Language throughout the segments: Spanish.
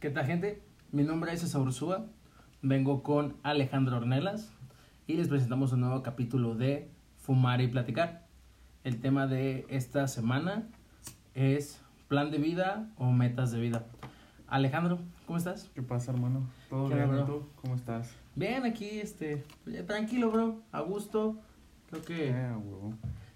¿Qué tal, gente? Mi nombre es César Ursúa. Vengo con Alejandro Ornelas y les presentamos un nuevo capítulo de Fumar y Platicar. El tema de esta semana es plan de vida o metas de vida. Alejandro, ¿cómo estás? ¿Qué pasa, hermano? ¿Todo ¿Qué bien? onda, ¿Y bro? tú? ¿Cómo estás? Bien, aquí, este, ya tranquilo, bro, a gusto. Creo que, huevo.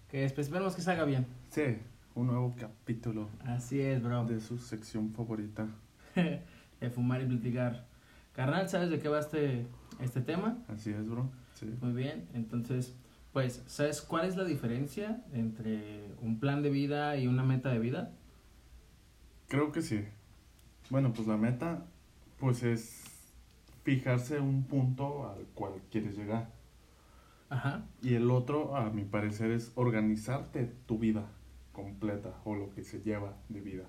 que esperemos que salga bien. Sí, un nuevo capítulo Así es, bro. de su sección favorita. de fumar y platicar. Carnal, ¿sabes de qué va este, este tema? Así es, bro. Sí. Muy bien, entonces, pues, ¿sabes cuál es la diferencia entre un plan de vida y una meta de vida? Creo que sí. Bueno, pues la meta, pues es fijarse un punto al cual quieres llegar. Ajá. Y el otro, a mi parecer, es organizarte tu vida completa o lo que se lleva de vida.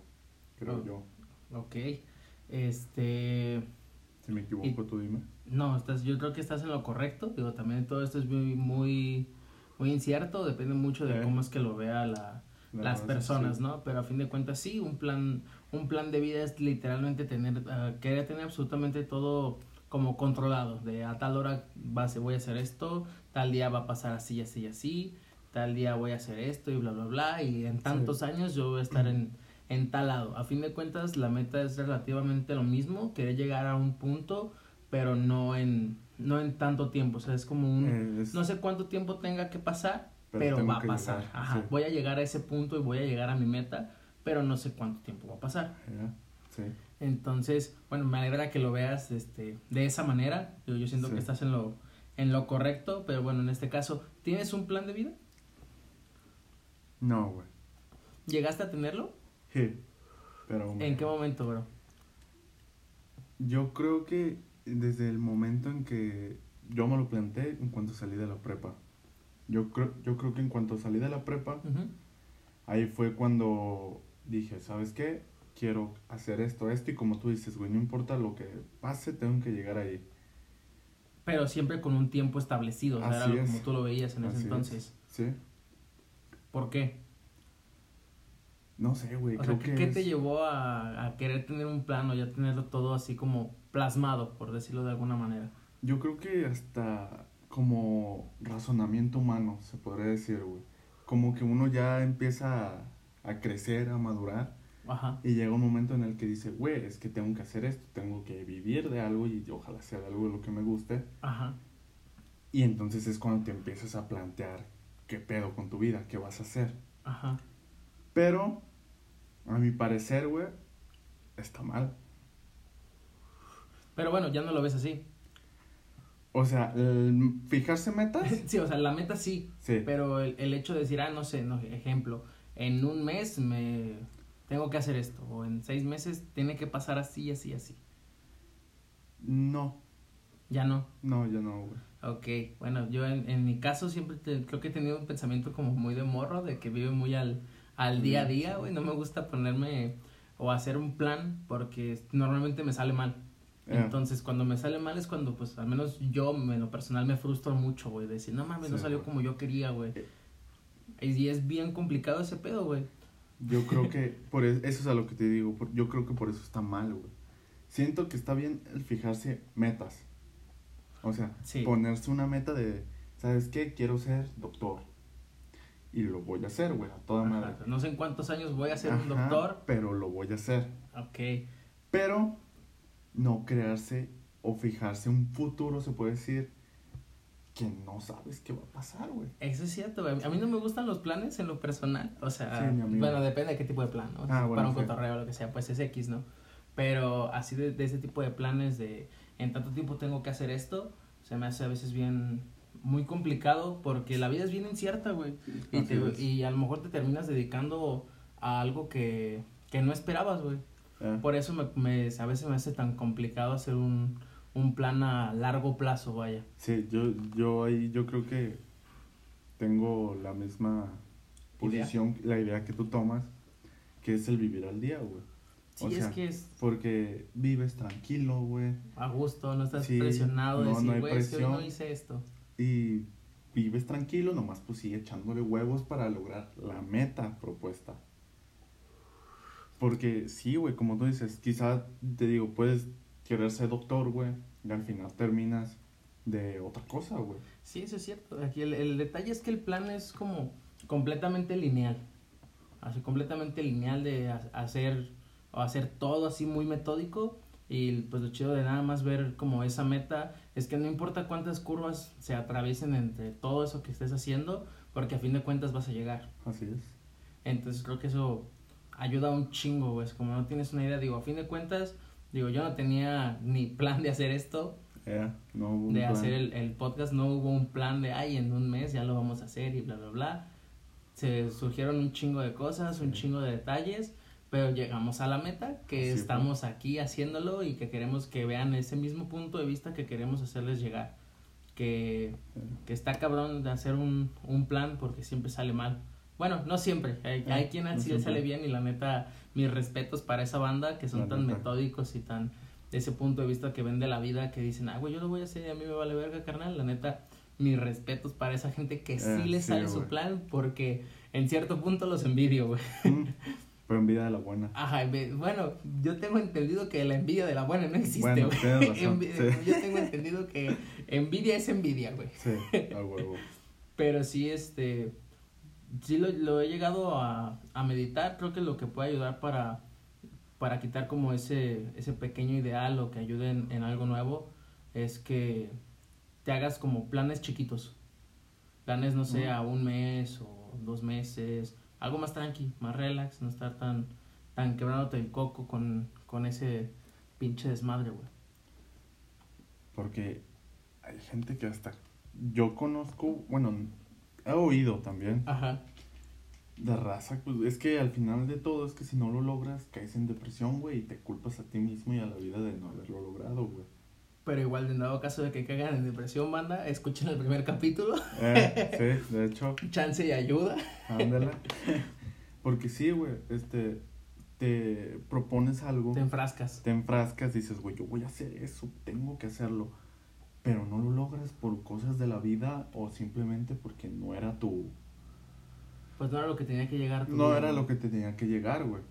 Creo Oh. yo. Ok. Este. Si me equivoco, tú dime. No, estás, yo creo que estás en lo correcto. Digo, también todo esto es muy, muy, muy incierto. Depende mucho de Eh. cómo es que lo vea la, La las personas, sí. ¿no? Pero a fin de cuentas, sí, un plan, un plan de vida es literalmente tener, ah, querer tener absolutamente todo como controlado. De a tal hora base voy a hacer esto, tal día va a pasar así, así, así, tal día voy a hacer esto y bla, bla, bla. Y en tantos años yo voy a estar en, en tal lado. A fin de cuentas, la meta es relativamente lo mismo, querer llegar a un punto, pero no en, no en tanto tiempo. O sea, es como un... Eh, es- No sé cuánto tiempo tenga que pasar, pero, va a pasar. llegar, Ajá. sí. Voy a llegar a ese punto y voy a llegar a mi meta, pero no sé cuánto tiempo va a pasar. Sí. Entonces, bueno, me alegra que lo veas este, de esa manera. Yo, yo siento Sí. que estás en lo, en lo correcto, pero bueno, en este caso, ¿tienes un plan de vida? No, güey. ¿Llegaste a tenerlo? Sí. Pero ¿En qué momento, bro? yo creo que desde el momento en que yo me lo planteé en cuanto salí de la prepa. Yo creo, yo creo que en cuanto salí de la prepa, ahí fue cuando dije, ¿sabes qué? Quiero hacer esto, esto, y como tú dices, güey, no importa lo que pase, tengo que llegar ahí. Pero siempre con un tiempo establecido, o sea, era lo- es. como tú lo veías en ese Así es. entonces. ¿Sí? ¿Por qué? No sé, güey, O sea, creo ¿qué, que qué es- te llevó a, a querer tener un plan o ya tenerlo todo así como plasmado, por decirlo de alguna manera? Yo creo que hasta como razonamiento humano, se podría decir, güey. Como que uno ya empieza a, a crecer, a madurar. Ajá. Y llega un momento en el que dice, güey, es que tengo que hacer esto, tengo que vivir de algo y ojalá sea de algo de lo que me guste. Ajá. Y entonces es cuando te empiezas a plantear qué pedo con tu vida, qué vas a hacer. Ajá. Pero, a mi parecer, güey, está mal. Pero bueno, ya no lo ves así. O sea, el fijarse metas, Sí, o sea, la meta sí, sí. pero el, el hecho de decir, ah, no sé, no, ejemplo, en un mes me tengo que hacer esto, o en seis meses tiene que pasar así, así, así. No, Ya no. no, ya no, güey. Ok, bueno, yo en, en mi caso siempre te- creo que he tenido un pensamiento como muy de morro, de que vive muy al, al día a día, güey. No me gusta ponerme o hacer un plan porque normalmente me sale mal. Ya. Entonces, cuando me sale mal es cuando, pues, al menos yo, en lo personal, me frustro mucho, güey. De decir, no mames, no salió como yo quería, güey. Eh. Y es bien complicado ese pedo, güey. Yo creo que, por e- eso es a lo que te digo, por- yo creo que por eso está mal, güey. Siento que está bien el fijarse metas. O sea, Sí. ponerse una meta de, ¿sabes qué? Quiero ser doctor. Y lo voy a hacer, güey, a toda madre. Ajá, No sé en cuántos años voy a ser un Ajá, doctor. Pero lo voy a hacer. Ok. Pero no crearse o fijarse un futuro, se puede decir, que no sabes qué va a pasar, güey. Eso es cierto, güey. A mí no me gustan los planes en lo personal. O sea, Sí, mi amigo. bueno, depende de qué tipo de plan, ¿no? Ah, bueno, Para un sí. cotorreo o lo que sea, pues es X, ¿no? Pero así de, de ese tipo de planes de en tanto tiempo tengo que hacer esto, se me hace a veces bien muy complicado porque la vida es bien incierta, güey. Y, te- y a lo mejor te terminas dedicando a algo que, que no esperabas, güey. Eh, Por eso me, me- a veces me hace tan complicado hacer un, un plan a largo plazo, vaya. Sí, yo, yo ahí, yo creo que tengo la misma Idea. posición, la idea que tú tomas, que es el vivir al día, güey. Sí, O es sea, que es Porque vives tranquilo, güey, a gusto, no estás Sí, presionado de no, decir, no güey, es que hoy no hice esto. Y vives tranquilo, nomás pues sigue echándole huevos para lograr la meta propuesta. Porque sí, güey, como tú dices, quizá te digo, puedes querer ser doctor, güey, y al final terminas de otra cosa, güey. Sí, eso es cierto. Aquí el, el detalle es que el plan es como completamente lineal. Así completamente lineal de ha- hacer o hacer todo así muy metódico y pues lo chido de nada más ver como esa meta es que no importa cuántas curvas se atraviesen entre todo eso que estés haciendo porque a fin de cuentas vas a llegar. Así es. Entonces creo que eso ayuda un chingo, güey. Como no tienes una idea, digo, a fin de cuentas, digo, yo no tenía ni plan de hacer esto, Eh, no hubo un de plan. hacer el, el podcast, no hubo un plan de, ay, en un mes ya lo vamos a hacer y bla, bla, bla. Se surgieron un chingo de cosas, un chingo de detalles, pero llegamos a la meta, que Así fue. estamos aquí haciéndolo y que queremos que vean ese mismo punto de vista que queremos hacerles llegar. Que, que está cabrón de hacer un, un plan porque siempre sale mal. Bueno, no siempre. Hay, Ah, hay quien no siempre. sale bien y la neta, mis respetos para esa banda que son La tan neta. metódicos y tan de ese punto de vista que ven de la vida que dicen, ah, güey, yo lo voy a hacer y a mí me vale verga, carnal. La neta, mis respetos para esa gente que sí Eh, le sí, sale su güey. plan porque en cierto punto los envidio, güey. mm, Pero en vida de la buena. Ajá, bueno, yo tengo entendido que la envidia de la buena no existe, Bueno, güey. razón, sí. Yo tengo entendido que envidia es envidia, güey. Sí, a huevo. Pero sí, este, sí lo, lo he llegado a, a meditar, creo que lo que puede ayudar para, para quitar como ese, ese pequeño ideal o que ayude en, en algo nuevo es que te hagas como planes chiquitos. Planes, no sé, a un mes o dos meses, algo más tranqui, más relax, no estar tan, tan quebrándote el coco con, con ese pinche desmadre, güey. Porque hay gente que hasta yo conozco, bueno, he oído también Ajá. de raza, pues es que al final de todo es que si no lo logras caes en depresión, güey, y te culpas a ti mismo y a la vida de no haberlo logrado, güey. Pero igual, de dado caso de que caigan en depresión, banda, escuchen el primer capítulo. Eh, sí, de hecho, Chance y ayuda. ándala. Porque sí, güey, este, te propones algo, Te enfrascas. te enfrascas, dices, güey, yo voy a hacer eso, tengo que hacerlo, pero no lo logras por cosas de la vida o simplemente porque no era tu, Pues no era lo que tenía que llegar. tu no vida, era lo que tenía que llegar, güey.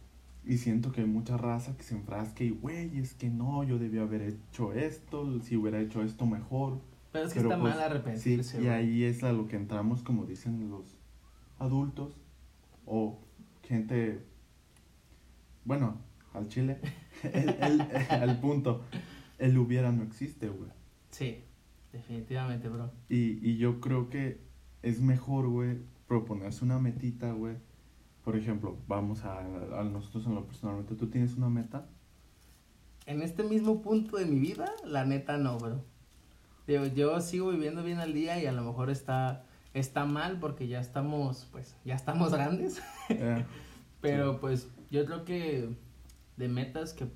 Y siento que hay mucha raza que se enfrasca y, güey, es que no, yo debía haber hecho esto, si hubiera hecho esto mejor. Pero es que Pero, está pues, mal arrepentirse. Sí, y ahí es a lo que entramos, como dicen los adultos o gente, bueno, al chile, el, punto, el hubiera no existe, güey. Sí, definitivamente, bro. Y, y yo creo que es mejor, güey, proponerse una metita, güey. Por ejemplo, vamos a, a nosotros en lo personalmente, ¿tú tienes una meta? En este mismo punto de mi vida, la neta no, bro. Digo, yo sigo viviendo bien al día y a lo mejor está, está mal porque ya estamos, pues, ya estamos grandes. Eh, Pero pues yo creo que de metas que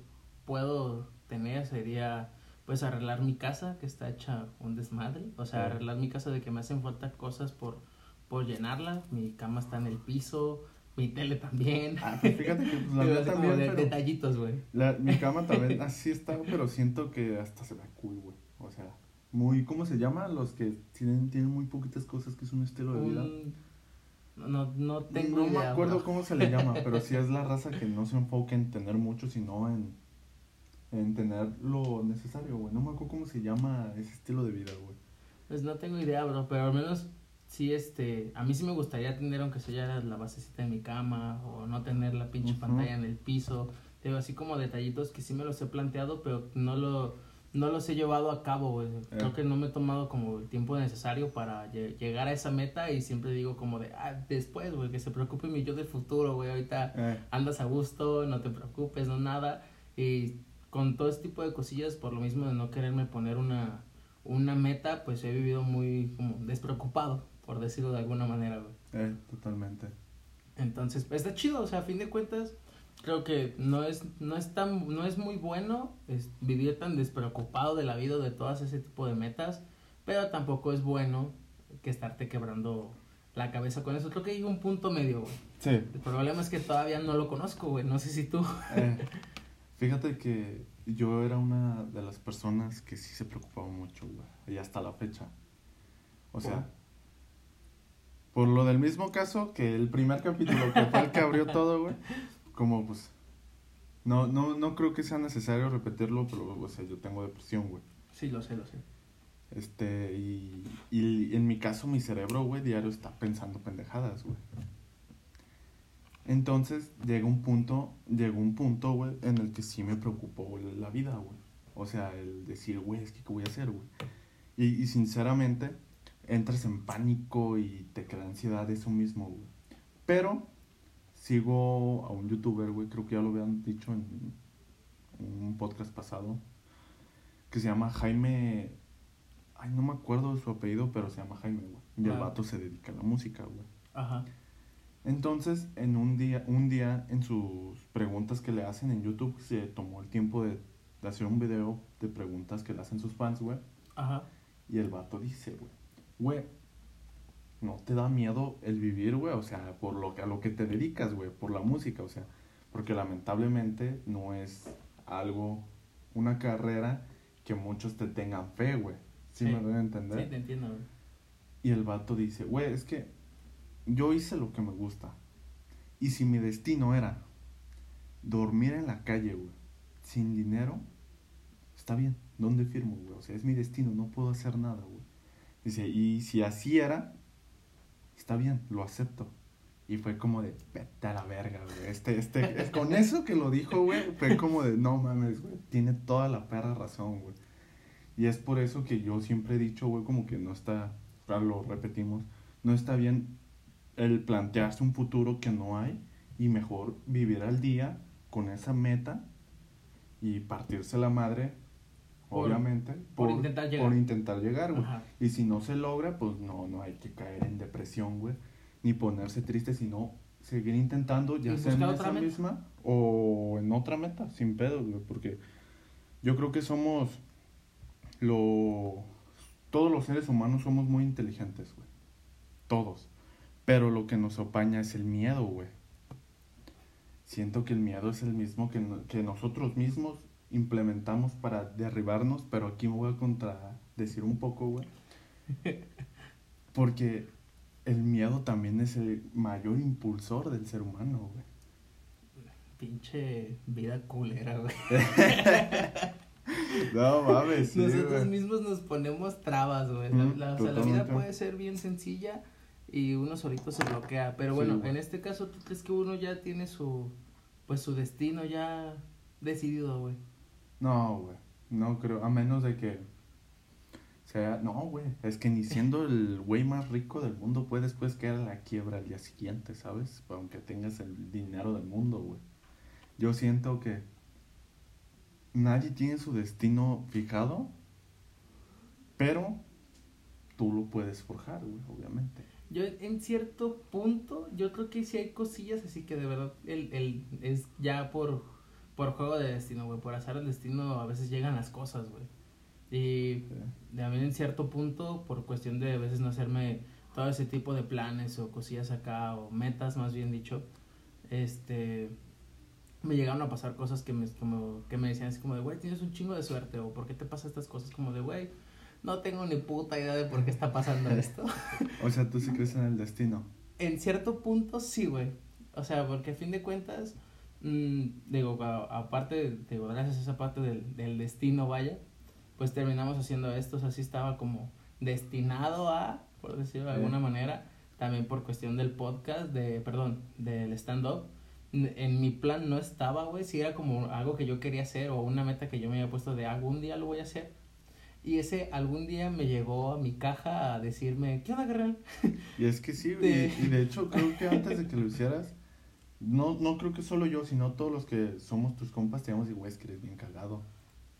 puedo tener sería pues arreglar mi casa que está hecha un desmadre. O sea, arreglar mi casa de que me hacen falta cosas por, por llenarla. Mi cama está en el piso, mi tele también. ah, pues fíjate que pues, la mía también, de- pero detallitos, güey. mi cama también así está, pero siento que hasta se ve cool, güey. O sea, muy, ¿cómo se llama? Los que tienen, tienen muy poquitas cosas, que es un estilo de vida. No, no tengo no idea, me acuerdo bro. cómo se le llama, pero sí es la raza que no se enfoca en tener mucho, sino en, en tener lo necesario, güey. No me acuerdo cómo se llama ese estilo de vida, güey. Pues no tengo idea, bro, pero al menos sí, este, a mí sí me gustaría tener, aunque sea la basecita en mi cama, o no tener la pinche pantalla en el piso, digo, así como detallitos que sí me los he planteado, pero no lo, no los he llevado a cabo, güey. Creo que no me he tomado como el tiempo necesario para lle- llegar a esa meta y siempre digo como de, ah, después, güey, que se preocupe mi yo del futuro, güey, ahorita Eh, andas a gusto, no te preocupes, no nada. Y con todo este tipo de cosillas, por lo mismo de no quererme poner una, una meta, pues he vivido muy como despreocupado, por decirlo de alguna manera, güey. eh, totalmente. Entonces, pues, está chido, o sea, a fin de cuentas, creo que no es, no es tan, no es muy bueno es vivir tan despreocupado de la vida de todas ese tipo de metas, pero tampoco es bueno que estarte quebrando la cabeza con eso. Creo que hay un punto medio, güey. Sí. El problema es que todavía no lo conozco, güey. No sé si tú. Eh, fíjate que yo era una de las personas que sí se preocupaba mucho, güey. Y hasta la fecha. O sea, por lo del mismo caso que el primer capítulo que fue el que abrió todo, güey. Como pues No, no, no creo que sea necesario repetirlo, pero, o sea, yo tengo depresión, güey. Sí, lo sé, lo sé. Este, y, y en mi caso, mi cerebro, güey, diario está pensando pendejadas, güey. Entonces, llega un punto, llegó un punto, güey, en el que sí me preocupó la vida, güey. O sea, el decir, güey, es que ¿qué voy a hacer, güey? Y, y sinceramente, entras en pánico y te crea ansiedad eso mismo, güey. Pero sigo a un youtuber, güey, creo que ya lo habían dicho en, en un podcast pasado, que se llama Jaime Ay, no me acuerdo de su apellido, pero se llama Jaime, güey. Y el Ah. vato se dedica a la música, güey. Ajá. Entonces, en un día, un día, en sus preguntas que le hacen en YouTube, se tomó el tiempo de, de hacer un video de preguntas que le hacen sus fans, güey. Ajá. Y el vato dice, güey, güey, ¿no te da miedo el vivir, güey? O sea, por lo que, a lo que te dedicas, güey, por la música, o sea, porque lamentablemente no es algo, una carrera que muchos te tengan fe, güey. ¿Sí, Sí. me deben entender? Sí, te entiendo, güey. Y el vato dice, güey, es que yo hice lo que me gusta. Y si mi destino era dormir en la calle, güey, sin dinero, está bien, ¿dónde firmo, güey? O sea, es mi destino, no puedo hacer nada, güey. Dice, y si así era, está bien, lo acepto. Y fue como de, vete a la verga, güey. Este, este, es- con eso que lo dijo, güey, fue como de, no mames, güey, tiene toda la perra razón, güey. Y es por eso que yo siempre he dicho, güey, como que no está, claro, lo repetimos, no está bien el plantearse un futuro que no hay y mejor vivir al día con esa meta y partirse la madre, Por- obviamente, por intentar llegar. por intentar llegar, güey. Y si no se logra, pues no, no hay que caer en depresión, güey, ni ponerse triste, sino seguir intentando, ya sea en esa meta. misma o en otra meta, sin pedos, güey, porque yo creo que somos lo todos los seres humanos somos muy inteligentes, güey. Todos. Pero lo que nos opaña es el miedo, güey. Siento que el miedo es el mismo que, que nosotros mismos implementamos para derribarnos, pero aquí me voy a contradecir un poco, güey. Porque el miedo también es el mayor impulsor del ser humano, güey. Pinche vida culera, güey. No mames, sí, Nosotros güey. mismos nos ponemos trabas, güey. La, Mm, la- o sea, la vida puede ser bien sencilla y uno solito se bloquea. Pero bueno, Sí, en este caso, ¿tú crees que uno ya tiene su, pues su destino ya decidido, güey? No, güey. No creo. A menos de que sea. No, güey. Es que ni siendo el güey más rico del mundo puedes después quedar a la quiebra al día siguiente, ¿sabes? Aunque tengas el dinero del mundo, güey. Yo siento que nadie tiene su destino fijado, pero tú lo puedes forjar, güey, obviamente. Yo en cierto punto, yo creo que sí hay cosillas así que de verdad el, el, es ya por, por juego de destino, güey. Por azar el destino a veces llegan las cosas, güey. Y también en cierto punto, por cuestión de a veces no hacerme todo ese tipo de planes o cosillas acá, o metas más bien dicho, este, me llegaron a pasar cosas que me, como, que me decían así como de, güey, tienes un chingo de suerte, o ¿por qué te pasa estas cosas? Como de, güey, no tengo ni puta idea de por qué está pasando esto. O sea, tú sí crees en el destino. en cierto punto sí, güey. O sea, porque a fin de cuentas, mm, digo, aparte, digo, gracias a esa parte del, del destino, vaya, pues terminamos haciendo esto, o sea, sí estaba como destinado a, por decirlo de Sí. alguna manera, también por cuestión del podcast, de, perdón, del stand-up. En mi plan no estaba, güey, si era como algo que yo quería hacer o una meta que yo me había puesto de algún día lo voy a hacer. Y ese algún día me llegó a mi caja a decirme, ¿qué onda, carnal? Y es que sí, De- y, y de hecho creo que antes de que lo hicieras, no, no creo que solo yo, sino todos los que somos tus compas te digamos, güey, es que eres bien cagado.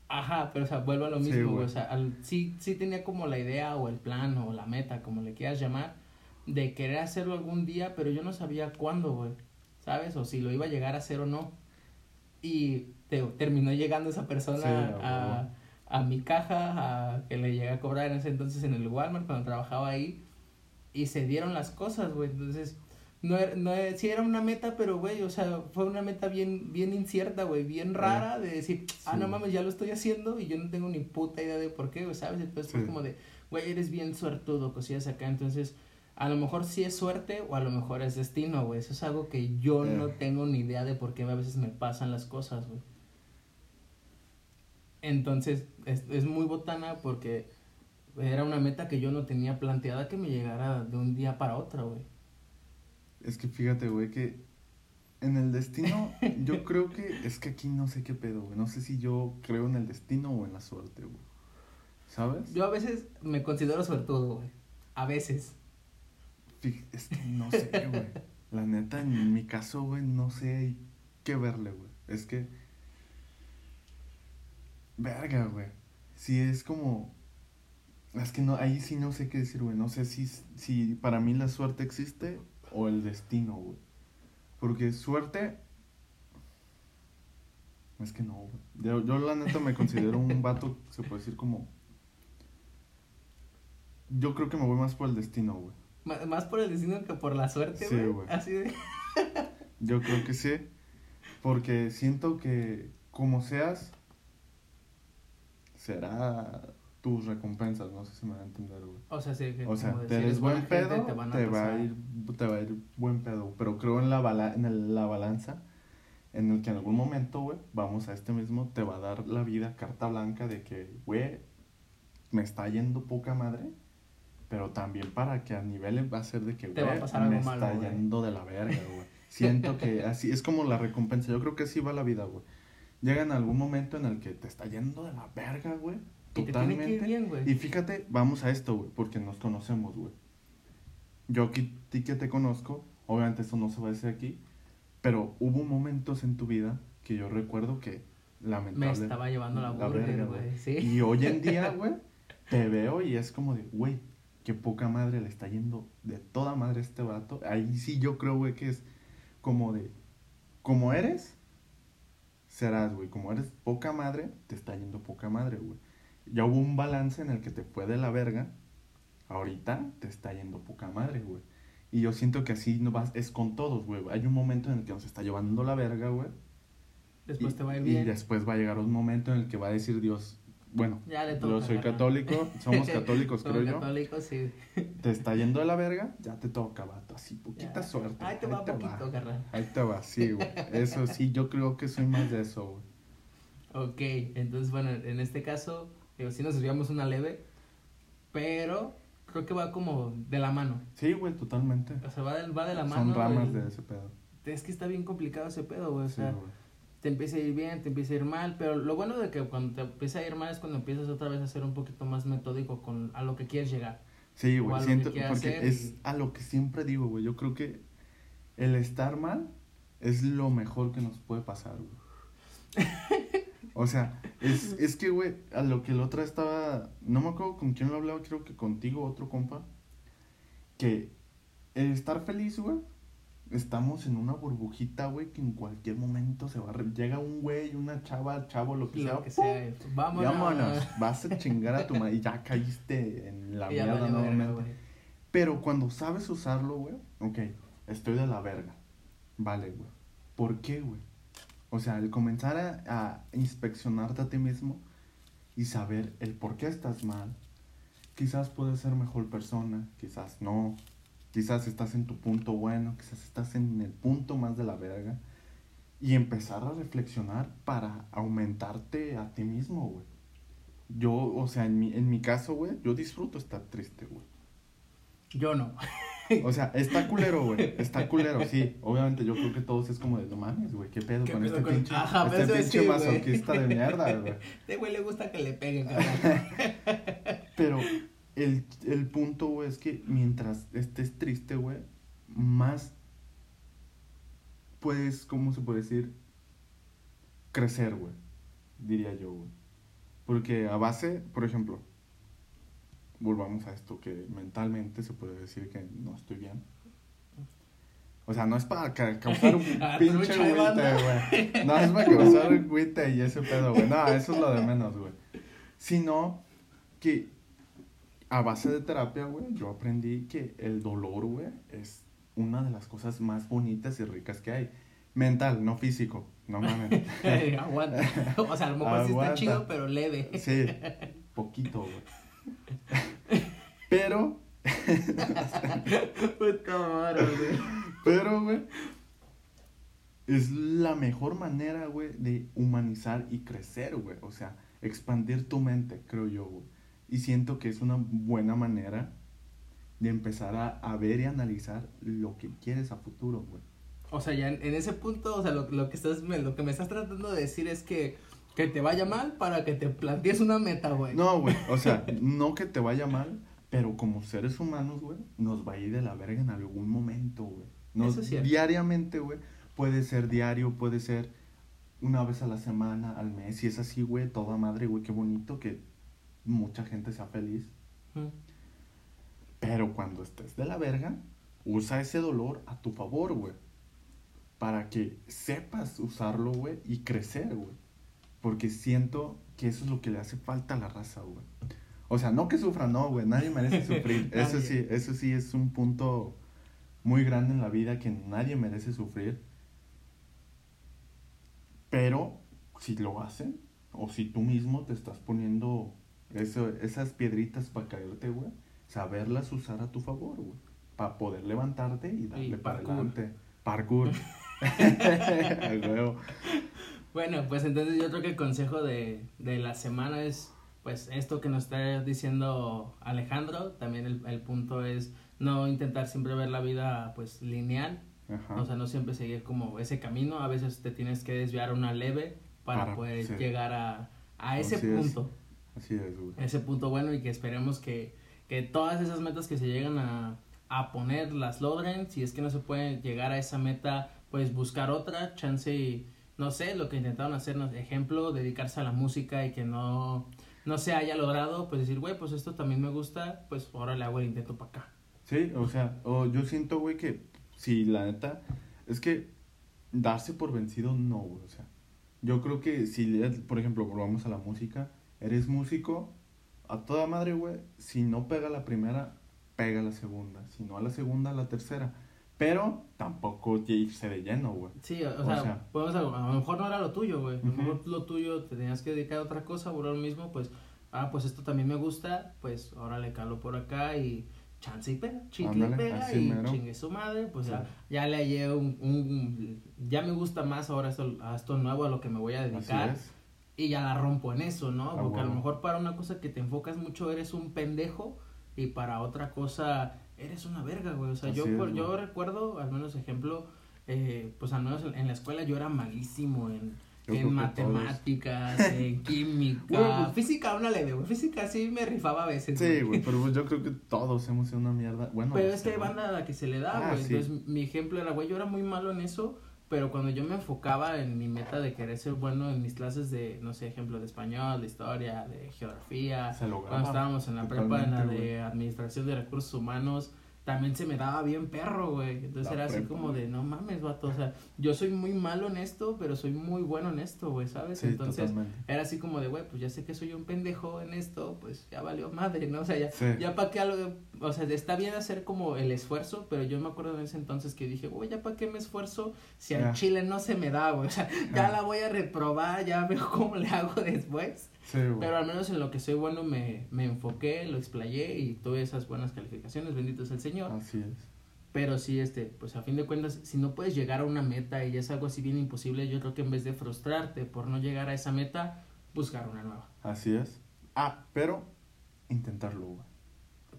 Ajá, pero o sea, vuelvo a lo mismo, güey. güey. O sea, al- sí, sí tenía como la idea o el plan o la meta, como le quieras llamar, de querer hacerlo algún día, pero yo no sabía cuándo, güey. ¿Sabes? O si lo iba a llegar a hacer o no. Y te, terminó llegando esa persona Sí, a, a mi caja, a que le llegué a cobrar en ese entonces en el Walmart cuando trabajaba ahí. Y se dieron las cosas, güey. Entonces, no era, no era- sí era una meta, pero, güey, o sea, fue una meta bien, bien incierta, güey, bien rara de decir, ah, no mames, ya lo estoy haciendo y yo no tengo ni puta idea de por qué, güey, ¿sabes? Entonces fue Sí. como de, güey, eres bien suertudo, cosillas acá. Entonces, a lo mejor sí es suerte o a lo mejor es destino, güey. Eso es algo que yo no tengo ni idea de por qué a veces me pasan las cosas, güey. Entonces, es, es muy botana porque era una meta que yo no tenía planteada que me llegara de un día para otro, güey. Es que fíjate, güey, que en el destino, yo creo que es que aquí no sé qué pedo, güey. No sé si yo creo en el destino o en la suerte, güey. ¿Sabes? Yo a veces me considero suertudo, güey. A veces. Fí- Es que no sé, güey. La neta, en mi caso, güey, no sé qué verle, güey. Es que. Verga, güey. Si es como. Es que no, ahí sí no sé qué decir, güey. No sé si, si para mí la suerte existe o el destino, güey. Porque suerte. Es que no, güey. Yo, yo la neta me considero un vato, se puede decir como. Yo creo que me voy más por el destino, güey. Más por el destino que por la suerte, Sí, güey. güey. Así de... Yo creo que sí. Porque siento que como seas, será tus recompensas. No sé si me va a entender, güey. O sea, sí, que O sea, como te eres buen gente, pedo, te van a te va, a ir, te va a ir buen pedo. Pero creo en la, bala, en el- la balanza en el que en algún momento, güey, vamos a este mismo, te va a dar la vida carta blanca de que, güey, me está yendo poca madre. Pero también para que a nivel va a ser de que, güey, me algo malo, está güey. yendo de la verga, güey. Siento que así es como la recompensa. Yo creo que así va la vida, güey. Llega en algún momento en el que te está yendo de la verga, güey. Y te tiene que ir Totalmente. bien. Y fíjate, vamos a esto, güey, porque nos conocemos, güey. Yo aquí, ti que te conozco, obviamente eso no se va a decir aquí, pero hubo momentos en tu vida que yo recuerdo que lamentable. Me estaba llevando la burger, güey, sí. Y hoy en día, güey, te veo y es como de, güey, qué poca madre le está yendo de toda madre este vato. Ahí sí yo creo, güey, que es como de, como eres, serás, güey. Como eres poca madre, te está yendo poca madre, güey. Ya hubo un balance en el que te fue de la verga. Ahorita te está yendo poca madre, güey. Y yo siento que así no vas, es con todos, güey. Hay un momento en el que nos está llevando la verga, güey. Después y, te va a ir y bien. después va a llegar un momento en el que va a decir Dios, bueno, Ya le yo soy católico, somos católicos, creo yo. católicos, sí. Te está yendo de la verga, ya te toca, vato. Así, poquita Ya. suerte. Ahí te va poquito, carnal. Ahí te va, sí, güey. Eso sí, yo creo que soy más de eso, güey. Ok, entonces, bueno, en este caso, digo, sí nos desviamos una leve, pero creo que va como de la mano. Sí, güey, totalmente. O sea, va de, va de la mano. Son ramas de ese pedo. Es que está bien complicado ese pedo, güey. O Sí, sea, güey. te empieza a ir bien, te empieza a ir mal, pero lo bueno de que cuando te empieza a ir mal es cuando empiezas otra vez a ser un poquito más metódico con a lo que quieres llegar. Sí, güey, siento, porque es y- a lo que siempre digo, güey. Yo creo que el estar mal es lo mejor que nos puede pasar, güey. O sea, es, es que, güey, a lo que el otro estaba, no me acuerdo con quién lo hablaba, creo que contigo, otro compa, que el estar feliz, güey, estamos en una burbujita, güey, que en cualquier momento se va a... re- Llega un güey, una chava, chavo, lo que sea, Lo que ¡pum! sea. Vámonos. Vámonos, vas a chingar a tu madre y ya caíste en la mierda verga, nuevamente. Pero cuando sabes usarlo, güey, ok, estoy de la verga. Vale, güey. ¿Por qué, güey? O sea, el comenzar a, a inspeccionarte a ti mismo y saber el por qué estás mal. Quizás puedes ser mejor persona, quizás no. Quizás estás en tu punto bueno, quizás estás en el punto más de la verga. Y empezar a reflexionar para aumentarte a ti mismo, güey. Yo, o sea, en mi, en mi caso, güey, yo disfruto estar triste, güey. Yo no. O sea, está culero, güey. Está culero, sí. Obviamente yo creo que todos es como de, no mames, güey, ¿qué pedo ¿Qué con pedo este con- pinche, Ajá, este pinche sí, masoquista de mierda, güey? Este güey le gusta que le peguen. Pero el, el punto, güey, es que mientras estés triste, güey, más puedes, ¿cómo se puede decir? Crecer, güey. Diría yo, güey. Porque a base, por ejemplo, volvamos a esto, que mentalmente se puede decir que no estoy bien. O sea, no es para ca- causar un pinche agüite, güey. No es para causar un agüite y ese pedo, güey. No, eso es lo de menos, güey. Sino que a base de terapia, güey, yo aprendí que el dolor, güey, es una de las cosas más bonitas y ricas que hay. Mental, no físico. No mames. Aguanta. O sea, a lo mejor sí está chido, pero leve. Sí, poquito, güey. Pero. Pero, güey, es la mejor manera, güey, de humanizar y crecer, güey. O sea, expandir tu mente, creo yo, güey. Y siento que es una buena manera de empezar a, a ver y analizar lo que quieres a futuro, güey. O sea, ya en, en ese punto, o sea, lo, lo que estás, lo que me estás tratando de decir es que, que te vaya mal para que te plantees una meta, güey. No, güey, o sea, no que te vaya mal, pero como seres humanos, güey, nos va a ir de la verga en algún momento, güey. Nos- Eso es cierto. Diariamente, güey, puede ser diario, puede ser una vez a la semana, al mes, si es así, güey, toda madre, güey, qué bonito que mucha gente sea feliz. Mm. Pero cuando estés de la verga, usa ese dolor a tu favor, güey. Para que sepas usarlo, güey, y crecer, güey. Porque siento que eso es lo que le hace falta a la raza, güey. O sea, no que sufra, no, güey. Nadie merece sufrir. eso sí, eso sí es un punto muy grande en la vida que nadie merece sufrir. Pero si lo hacen, o si tú mismo te estás poniendo eso, esas piedritas para caerte, güey, saberlas usar a tu favor, güey. Para poder levantarte y darle para parkour. adelante. Parkour. A huevo. Bueno, pues entonces yo creo que el consejo de, de la semana es, pues, esto que nos está diciendo Alejandro. También el, el punto es no intentar siempre ver la vida, pues, lineal. Ajá. O sea, no siempre seguir como ese camino. A veces te tienes que desviar una leve para, Para, poder sí. llegar a, a ese Así es. punto. Así es, güey. ese punto bueno y que esperemos que, que todas esas metas que se llegan a, a poner las logren. Si es que no se puede llegar a esa meta, pues buscar otra chance y no sé, lo que intentaron hacernos, ejemplo, dedicarse a la música y que no, no se haya logrado, pues decir, güey, pues esto también me gusta, pues ahora le hago el intento para acá. Sí, o sea, o yo siento, güey, que si la neta, es que darse por vencido no, güey, o sea, yo creo que si, por ejemplo, volvamos a la música, eres músico, a toda madre, güey, si no pega la primera, pega la segunda, si no a la segunda, a la tercera, pero tampoco irse de lleno, güey. Sí, o, O sea, sea- podemos- a lo mejor no era lo tuyo, güey. A lo mejor lo tuyo te tenías que dedicar a otra cosa, por lo mismo, pues, ah, pues esto también me gusta, pues ahora le calo por acá y chance y pega, chicle y pega y mero. chingue su madre, pues Sí. ya, ya le hallé un, un- ya me gusta más ahora esto, a esto nuevo a lo que me voy a dedicar y ya la rompo en eso, ¿no? Ah, Porque a lo mejor para una cosa que te enfocas mucho eres un pendejo y para otra cosa eres una verga, güey. O sea, yo, es, yo recuerdo, al menos ejemplo, eh, pues al menos en, la escuela yo era malísimo en, en matemáticas, en química, pues- física, una leve, güey. Física sí me rifaba a veces. Sí, güey, pero pues yo creo que todos hemos sido una mierda. Bueno, Pero es que hay banda a la que se le da, Ah, güey. sí. Entonces, mi ejemplo era, güey, yo era muy malo en eso, pero cuando yo me enfocaba en mi meta de querer ser bueno en mis clases de, no sé, ejemplo, de español, de historia, de geografía, Se cuando estábamos en la prepa, en la de administración de recursos humanos, también se me daba bien perro, güey. Entonces La era así como güey. de, no mames, vato, o sea, yo soy muy malo en esto, pero soy muy bueno en esto, güey, ¿sabes? Sí, Entonces, totalmente. era así como de, güey, pues ya sé que soy un pendejo en esto, pues ya valió madre, ¿no? O sea, ya, Sí. ya para qué algo, o sea, está bien hacer como el esfuerzo, pero yo me acuerdo en ese entonces que dije, güey, ya para qué me esfuerzo si al chile no se me da, güey, o sea, ya la voy a reprobar, ya veo cómo le hago después. Sí, güey. Pero al menos en lo que soy bueno me, me enfoqué, lo explayé y tuve esas buenas calificaciones, bendito es el Señor. Así es. Pero sí, este, pues a fin de cuentas, si no puedes llegar a una meta y es algo así bien imposible, yo creo que en vez de frustrarte por no llegar a esa meta, buscar una nueva. Así es. Ah, pero intentarlo, güey.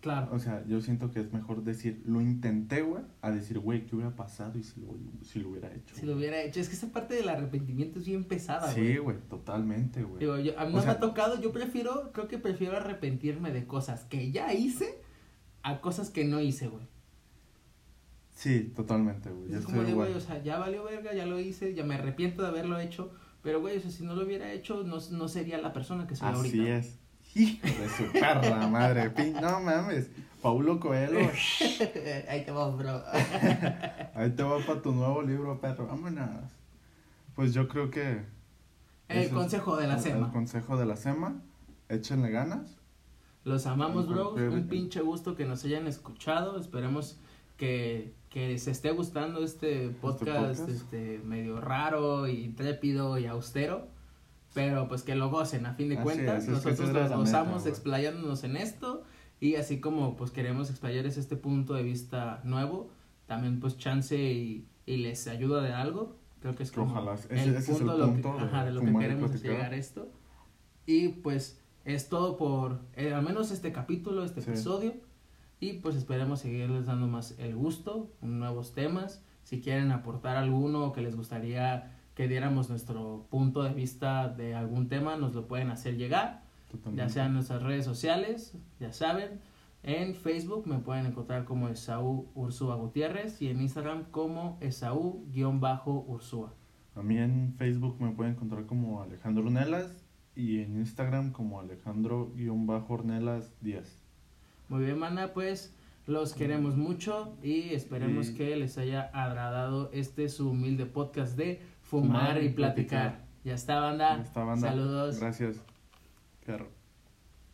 Claro. O sea, yo siento que es mejor decir, lo intenté, güey, a decir, güey, ¿qué hubiera pasado y si lo, si lo hubiera hecho? Si lo hubiera hecho, es que esa parte del arrepentimiento es bien pesada, güey. Sí, güey, totalmente, güey. Digo, yo, a mí no sea- me ha tocado, yo prefiero, creo que prefiero arrepentirme de cosas que ya hice a cosas que no hice, güey. Sí, totalmente, güey. Es como de, güey, o sea, ya valió verga, ya lo hice, ya me arrepiento de haberlo hecho, pero, güey, o sea, si no lo hubiera hecho, no, no sería la persona que soy Así ahorita. es. Hijo de su perra madre. pin- No mames. Paulo Coelho. Ahí te vas, bro. Ahí te va para tu nuevo libro, perro. Vámonos. Pues yo creo que. El consejo de la el- SEMA. El consejo de la SEMA. Échenle ganas. Los amamos, qué Un pinche gusto que nos hayan escuchado. Esperemos que, que les esté gustando este podcast, podcast. este medio raro, intrépido y austero. Pero pues que lo gocen, a fin de Así cuentas. es, Nosotros nos gozamos meta, explayándonos en esto. Y así como pues queremos explayarles este punto de vista nuevo, también pues chance y, y les ayuda de algo. Creo que es como Ojalá, ese- el ese es el punto, de lo que- punto de ajá, de lo que queremos platicar. llegar a esto. Y pues es todo por eh, al menos este capítulo, este Sí. episodio. Y pues esperemos seguirles dando más el gusto, nuevos temas. Si quieren aportar alguno que les gustaría que diéramos nuestro punto de vista de algún tema, nos lo pueden hacer llegar, Totalmente. ya sea en nuestras redes sociales, ya saben. En Facebook me pueden encontrar como Esaú Ursúa Gutiérrez y en Instagram como Esaú-Ursúa. A mí en Facebook me pueden encontrar como Alejandro Ornelas y en Instagram como Alejandro-Ornelas 10. Muy bien, mana, pues los queremos mucho y esperemos que les haya agradado este su humilde podcast de Fumar, Fumar y platicar. platicar. Ya está, banda. Esta banda. Saludos. Gracias. Perro.